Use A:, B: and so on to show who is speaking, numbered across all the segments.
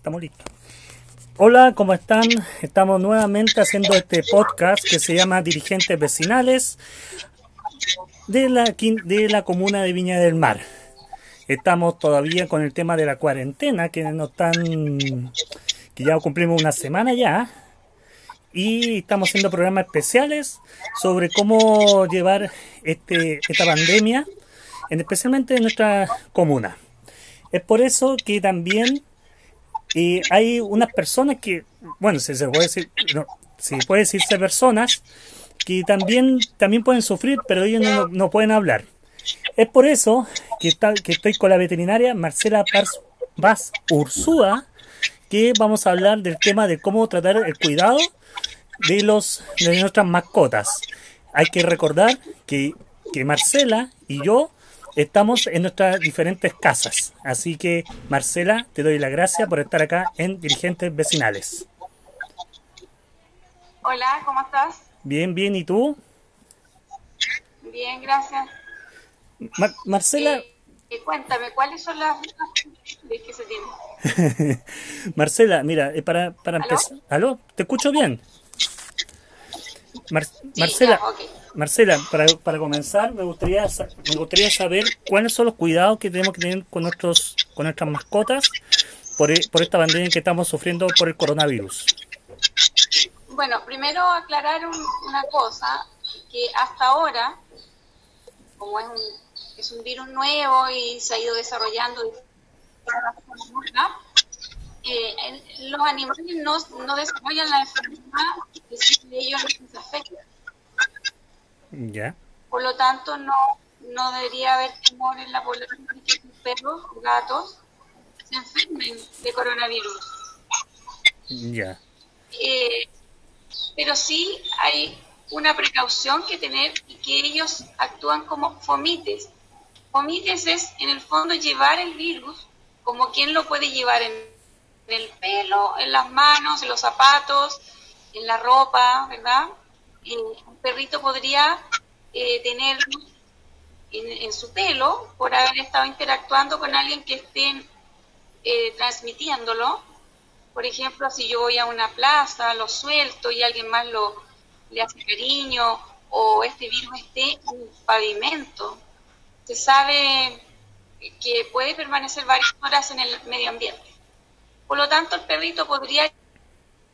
A: estamos listos. Hola, ¿cómo están? Estamos nuevamente haciendo este podcast que se llama Dirigentes Vecinales de la, de la comuna de Viña del Mar. Estamos todavía con el tema de la cuarentena, que no están, que ya cumplimos una semana ya, y estamos haciendo programas especiales sobre cómo llevar este, esta pandemia, especialmente en nuestra comuna. Es por eso que también eh, hay unas personas que, bueno, si se puede decir, no, si puede decirse personas que también, también pueden sufrir, pero ellos no, no pueden hablar. Es por eso que, está, que estoy con la veterinaria Marcela Paz, Ursúa, que vamos a hablar del tema de cómo tratar el cuidado de, los, de nuestras mascotas. Hay que recordar que, que Marcela y yo estamos en nuestras diferentes casas. Así que, Marcela, te doy la gracia por estar acá en Dirigentes Vecinales.
B: Hola, ¿cómo estás?
A: Bien, bien, ¿y tú?
B: Bien, gracias.
A: Marcela...
B: Eh, eh, cuéntame, ¿cuáles son las que se tienen?
A: Marcela, mira, eh, para, para empezar... ¿Aló? ¿Te escucho bien? Marcela, Marcela para, para, comenzar, me gustaría, me gustaría saber cuáles son los cuidados que tenemos que tener con, nuestros, con nuestras mascotas por, por esta pandemia que estamos sufriendo por el coronavirus.
B: Bueno, primero aclarar una cosa, que hasta ahora, como es un, es un virus nuevo y se ha ido desarrollando eh, los animales no, no desarrollan la enfermedad que ellos les afecta. Por lo tanto, no, no debería haber temor en la población de que los perros o gatos se enfermen de coronavirus.
A: Ya.
B: Eh, pero sí hay una precaución que tener y que ellos actúan como fomites. Fomites es, en el fondo, llevar el virus como quien lo puede llevar en en el pelo, en las manos, en los zapatos, en la ropa, ¿verdad? Un perrito podría eh, tener en, su pelo por haber estado interactuando con alguien que esté eh, transmitiéndolo. Por ejemplo, si yo voy a una plaza, lo suelto y alguien más lo, le hace cariño o este virus esté en el pavimento, se sabe que puede permanecer varias horas en el medio ambiente. Por lo tanto, el perrito podría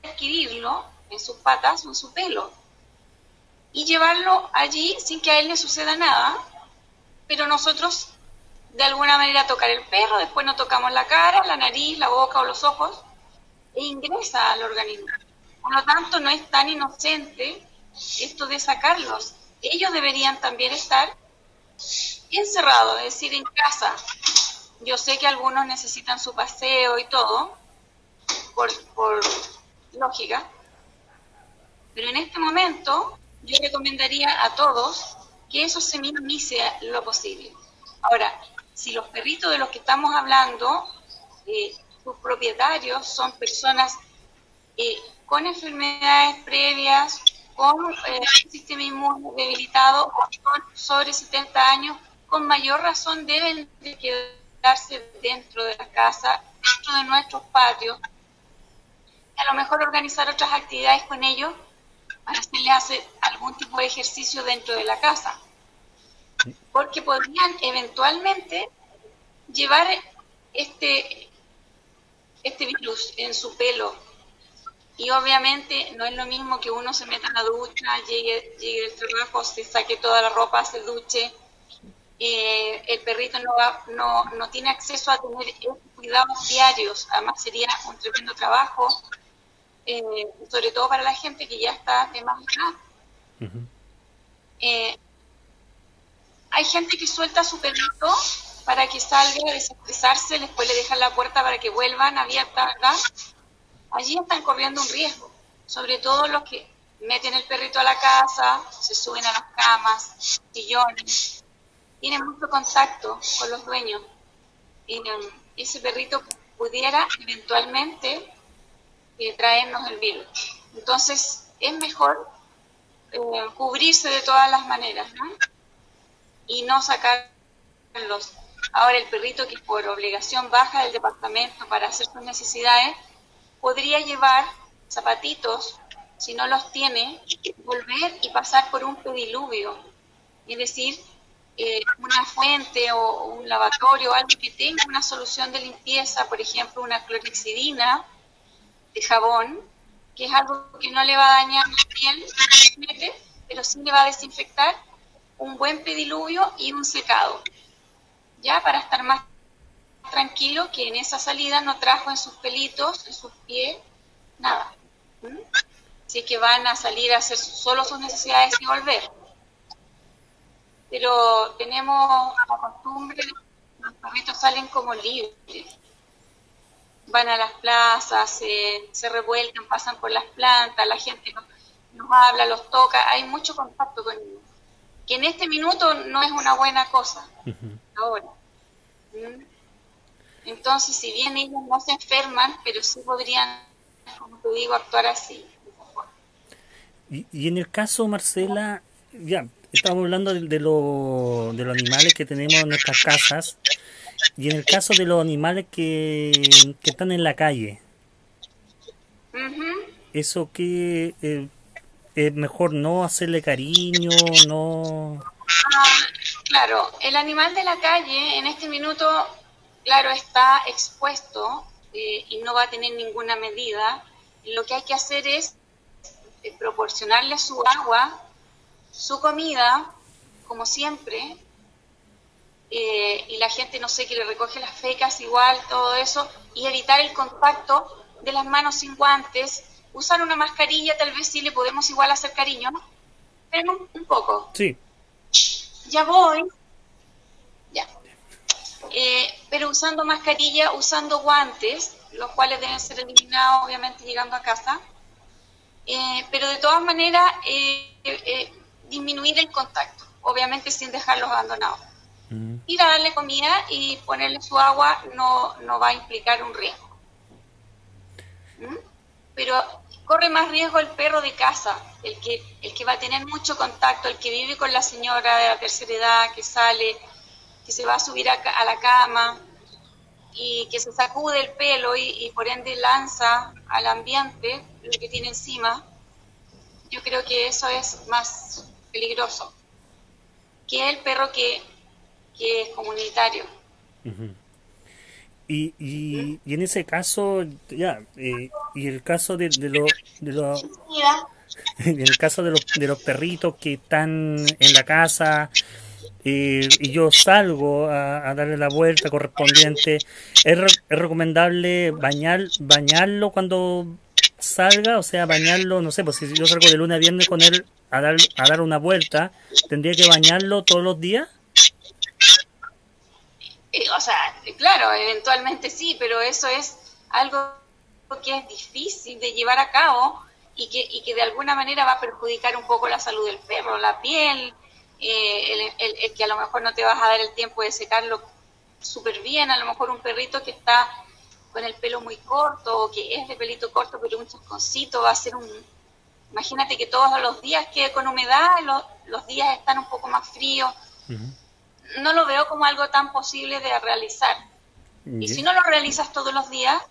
B: adquirirlo en sus patas o en su pelo y llevarlo allí sin que a él le suceda nada, pero nosotros de alguna manera tocar el perro, después no tocamos la cara, la nariz, la boca o los ojos e ingresa al organismo. Por lo tanto, no es tan inocente esto de sacarlos. Ellos deberían también estar encerrados, es decir, en casa. Yo sé que algunos necesitan su paseo y todo, por, lógica. Pero en este momento yo recomendaría a todos que eso se minimice lo posible. Ahora, si los perritos de los que estamos hablando, eh, sus propietarios son personas eh, con enfermedades previas, con eh, sistema inmune debilitado con sobre 70 años, con mayor razón deben de quedarse dentro de la casa, dentro de nuestros patios, a lo mejor organizar otras actividades con ellos hacerle hacer algún tipo de ejercicio dentro de la casa. Porque podrían eventualmente llevar este, este virus en su pelo. Y obviamente no es lo mismo que uno se meta en la ducha, llegue, llegue trabajo, se saque toda la ropa, se duche. Eh, el perrito no, va, no, no tiene acceso a tener cuidados diarios. Además sería un tremendo trabajo eh, sobre todo para la gente que ya está de más edad. Eh, hay gente que suelta su perrito para que salga a desestresarse, después le dejan la puerta para que vuelvan abierta, ¿verdad? Allí están corriendo un riesgo, sobre todo los que meten el perrito a la casa, se suben a las camas, sillones, tienen mucho contacto con los dueños. Y, ese perrito pudiera eventualmente traernos el virus. Entonces, es mejor eh, cubrirse de todas las maneras, ¿no? Y no sacarlos. Ahora el perrito que por obligación baja del departamento para hacer sus necesidades, podría llevar zapatitos, si no los tiene, volver y pasar por un pediluvio, es decir, eh, una fuente o un lavatorio, algo que tenga una solución de limpieza, por ejemplo, una clorexidina de jabón, que es algo que no le va a dañar la piel, pero sí le va a desinfectar un buen pediluvio y un secado, ya para estar más tranquilo que en esa salida no trajo en sus pelitos, en sus pies, nada. Así que van a salir a hacer solo sus necesidades y volver. Pero tenemos la costumbre, los perritos salen como libres. Van a las plazas, se, se revuelcan, pasan por las plantas, la gente nos, nos habla, los toca, hay mucho contacto con ellos que en este minuto no es una buena cosa ahora. ¿Mm? Entonces, si bien ellos no se enferman, pero sí podrían, como te digo, actuar así.
A: Y, y en el caso, Marcela, ya, estamos hablando de, de, lo, de los animales que tenemos en nuestras casas, y en el caso de los animales que, que están en la calle, uh -huh. eso que eh, es mejor no hacerle cariño, no...
B: Ah, claro, el animal de la calle en este minuto, claro, está expuesto eh, y no va a tener ninguna medida. Lo que hay que hacer es eh, proporcionarle su agua, su comida, como siempre, eh, y la gente, no sé, que le recoge las fecas igual, todo eso, y evitar el contacto de las manos sin guantes, usar una mascarilla, tal vez sí le podemos igual hacer cariño, ¿no? Pero un, un poco.
A: Sí.
B: Ya voy. Ya. Eh, pero usando mascarilla, usando guantes, los cuales deben ser eliminados, obviamente, llegando a casa. Eh, pero de todas maneras, eh, disminuir el contacto, obviamente sin dejarlos abandonados. Ir a darle comida y ponerle su agua no, no va a implicar un riesgo. ¿Mm? Pero corre más riesgo el perro de casa, el que, el que va a tener mucho contacto, el que vive con la señora de la tercera edad, que sale, que se va a subir a, a la cama y que se sacude el pelo y, por ende lanza al ambiente lo que tiene encima, yo creo que eso es más peligroso que el perro que, que es comunitario.
A: Y, y, en ese caso, ya, eh, y el caso de, de los, de lo, en caso de los, de los perritos que están en la casa eh, y yo salgo a, a, darle la vuelta correspondiente, ¿es, es recomendable bañar, bañarlo cuando salga? O sea, bañarlo, no sé, pues si yo salgo de lunes a viernes con él a dar, a dar una vuelta, ¿tendría que bañarlo todos los días?
B: O sea, claro, eventualmente sí, pero eso es algo que es difícil de llevar a cabo y que, y que de alguna manera va a perjudicar un poco la salud del perro, la piel, eh, el, que a lo mejor no te vas a dar el tiempo de secarlo súper bien, a lo mejor un perrito que está con el pelo muy corto o que es de pelito corto pero un chasconcito va a ser un... Imagínate que todos los días quede con humedad, los, los días están un poco más fríos. No lo veo como algo tan posible de realizar. Y si no lo realizas todos los días,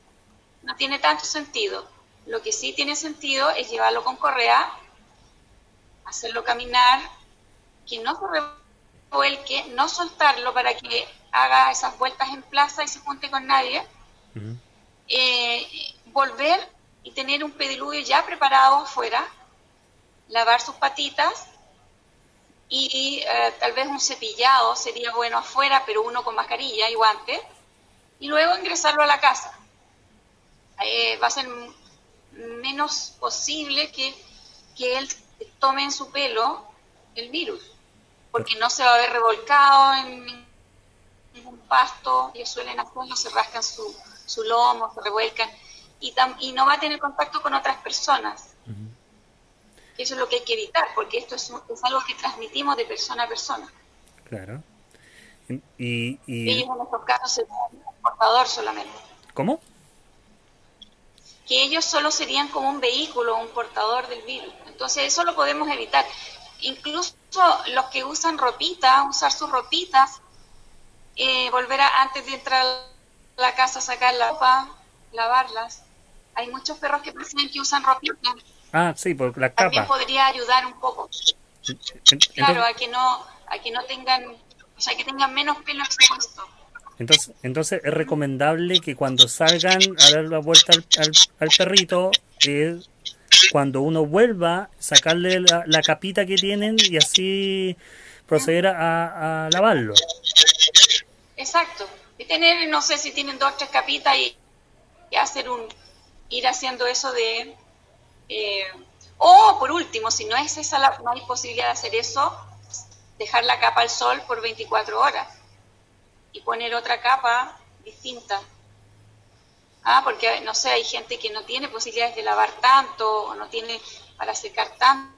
B: no tiene tanto sentido. Lo que sí tiene sentido es llevarlo con correa, hacerlo caminar, que no se revuelque, no soltarlo para que haga esas vueltas en plaza y se junte con nadie. Uh -huh. eh, volver y tener un pediluvio ya preparado afuera, lavar sus patitas y eh, tal vez un cepillado sería bueno afuera, pero uno con mascarilla y guantes, y luego ingresarlo a la casa. Eh, va a ser menos posible que, que él tome en su pelo el virus, porque no se va a ver revolcado en ningún pasto, ellos suelen hacerlo, se rascan su, su lomo, se revuelcan, y, tam, y no va a tener contacto con otras personas. Eso es lo que hay que evitar, porque esto es, es algo que transmitimos de persona a persona.
A: Claro. Y, y...
B: Ellos en estos casos serían un portador solamente.
A: ¿Cómo?
B: Que ellos solo serían como un vehículo, un portador del virus. Entonces eso lo podemos evitar. Incluso los que usan ropita, usar sus ropitas, eh, volver a, antes de entrar a la casa, sacar la ropa, lavarlas. Hay muchos perros que piensan que usan ropita.
A: Ah, sí, por la
B: También
A: capa.
B: podría ayudar un poco.
A: Entonces,
B: Claro, a que no, a que no tengan, o sea, que tengan menos pelo expuesto.
A: entonces, entonces es recomendable que cuando salgan a dar la vuelta al, al- al perrito, eh, cuando uno vuelva, sacarle la, la capita que tienen y así proceder a, a lavarlo.
B: Exacto. Y tener, no sé si tienen dos o tres capitas y, y hacer un, ir haciendo eso de, eh, o por último, si no es esa la, no hay posibilidad de hacer eso, dejar la capa al sol por 24 horas y poner otra capa distinta. Ah, porque no sé, hay gente que no tiene posibilidades de lavar tanto o no tiene para secar tanto,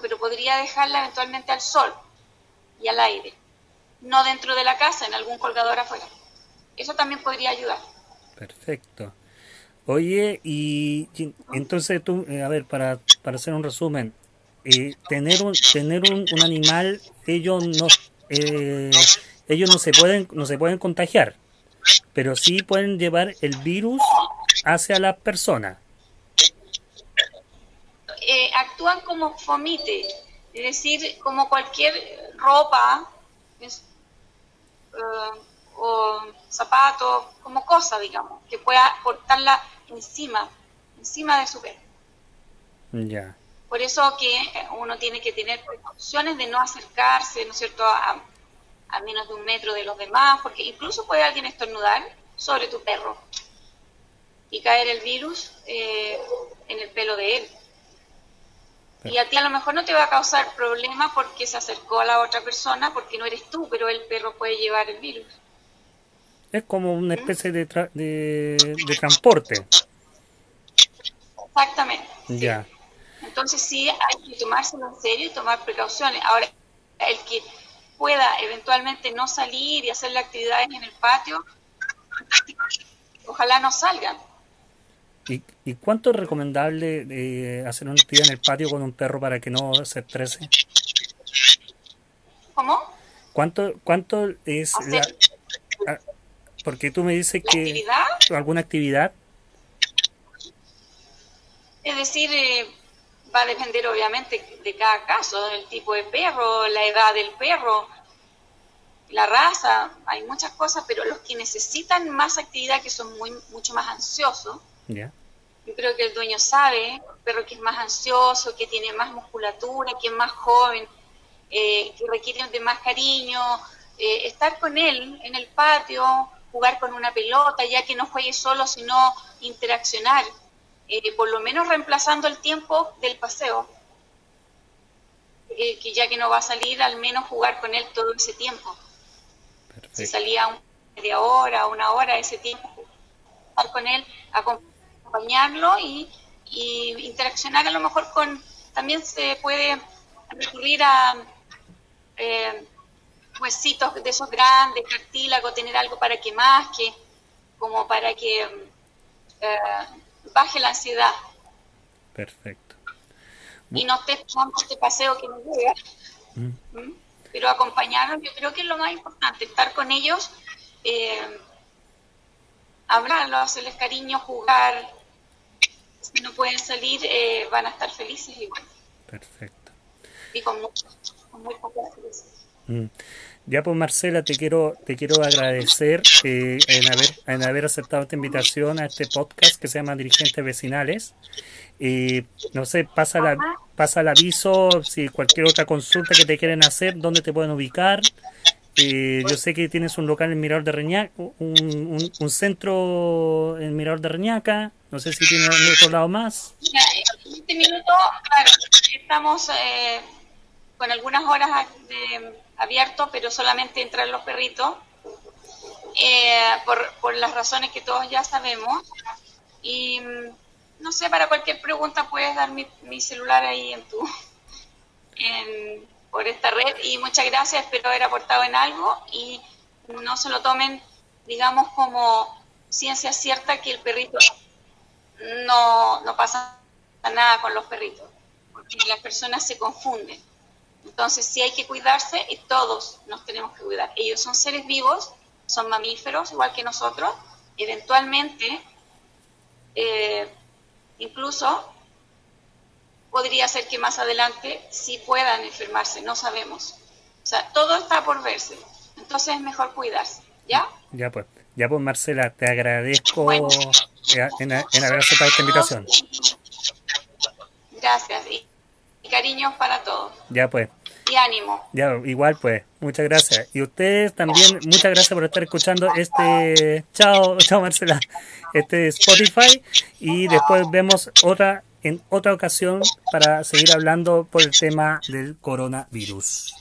B: pero podría dejarla eventualmente al sol y al aire no dentro de la casa, en algún colgador afuera. Eso también podría ayudar.
A: Perfecto. Oye, y, entonces tú, eh, a ver, para, para hacer un resumen, eh, tener un tener un, animal, ellos no eh, ellos no se pueden no se pueden contagiar, pero sí pueden llevar el virus hacia la persona.
B: Actúan como fomite, es decir, como cualquier ropa o zapato, como cosa, digamos, que pueda portarla encima, encima de su pelo.
A: Ya.
B: Por eso que uno tiene que tener precauciones de no acercarse, ¿no es cierto?, a, a menos de un metro de los demás, porque incluso puede alguien estornudar sobre tu perro y caer el virus eh, en el pelo de él. Y a ti a lo mejor no te va a causar problema porque se acercó a la otra persona, porque no eres tú, pero el perro puede llevar el virus.
A: Es como una especie de, tra- de, de transporte.
B: Exactamente.
A: Ya.
B: Entonces sí hay que tomárselo en serio y tomar precauciones. Ahora, el que pueda eventualmente no salir y hacer las actividades en el patio, ojalá no salgan.
A: ¿Y, y cuánto es recomendable eh, hacer una actividad en el patio con un perro para que no se estrese?
B: ¿Cómo?
A: ¿Cuánto, cuánto es la...
B: Hacer
A: Porque tú me dices que
B: actividad,
A: alguna actividad,
B: es decir, eh, va a depender obviamente de cada caso, del tipo de perro, la edad del perro, la raza, hay muchas cosas, pero los que necesitan más actividad, que son muy, mucho más ansiosos, Yo creo que el dueño sabe, el perro que es más ansioso, que tiene más musculatura, que es más joven, eh, que requiere de más cariño, eh, estar con él en el patio, jugar con una pelota, ya que no juegue solo, sino interaccionar, eh, por lo menos reemplazando el tiempo del paseo, Eh, que ya que no va a salir, al menos jugar con él todo ese tiempo. Si salía media hora, una hora, ese tiempo, estar con él, acompañarlo y, y interaccionar a lo mejor con, también se puede recurrir a eh, huesitos de esos grandes, cartílago, tener algo para que masque, como para que eh, baje la ansiedad
A: Perfecto.
B: y no esté tomando este paseo que no llega.
A: Mm.
B: ¿Mm? Pero acompañarlos, yo creo que es lo más importante, estar con ellos, eh, hablarlos, hacerles cariño, jugar. Si no pueden salir, eh, van a estar felices igual.
A: Perfecto.
B: Y con, mucho, con muy poca felicidad.
A: Mm. Ya pues Marcela, te quiero, te quiero agradecer eh, en, haber, en haber aceptado esta invitación a este podcast que se llama Dirigentes Vecinales. Y no sé, pasa, la, pasa el aviso, si cualquier otra consulta que te quieren hacer, dónde te pueden ubicar. Eh, yo sé que tienes un local en Mirador de Reñaca, un, un, un centro en Mirador de Reñaca, no sé si tiene en otro lado más.
B: Mira, en este minuto, claro, estamos eh, con algunas horas de, abiertos, pero solamente entran los perritos, eh, por, por las razones que todos ya sabemos. Y mm, no sé, para cualquier pregunta puedes dar mi, mi celular ahí en tu en, por esta red y muchas gracias, espero haber aportado en algo y no se lo tomen, digamos, como ciencia cierta que el perrito no, no pasa nada con los perritos, porque las personas se confunden. Entonces, sí hay que cuidarse y todos nos tenemos que cuidar. Ellos son seres vivos, son mamíferos, igual que nosotros. Eventualmente, eh, incluso podría ser que más adelante sí puedan enfermarse, no sabemos. O sea, todo está por verse. Entonces es mejor cuidarse, ¿ya?
A: Ya pues, ya pues Marcela, te agradezco en, en, haber aceptado esta invitación.
B: Gracias y, cariños para todos.
A: Ya pues.
B: Y ánimo.
A: Ya, igual pues, muchas gracias. Y ustedes también, muchas gracias por estar escuchando este, chao, chao Marcela, este Spotify y después vemos otra en otra ocasión para seguir hablando por el tema del coronavirus.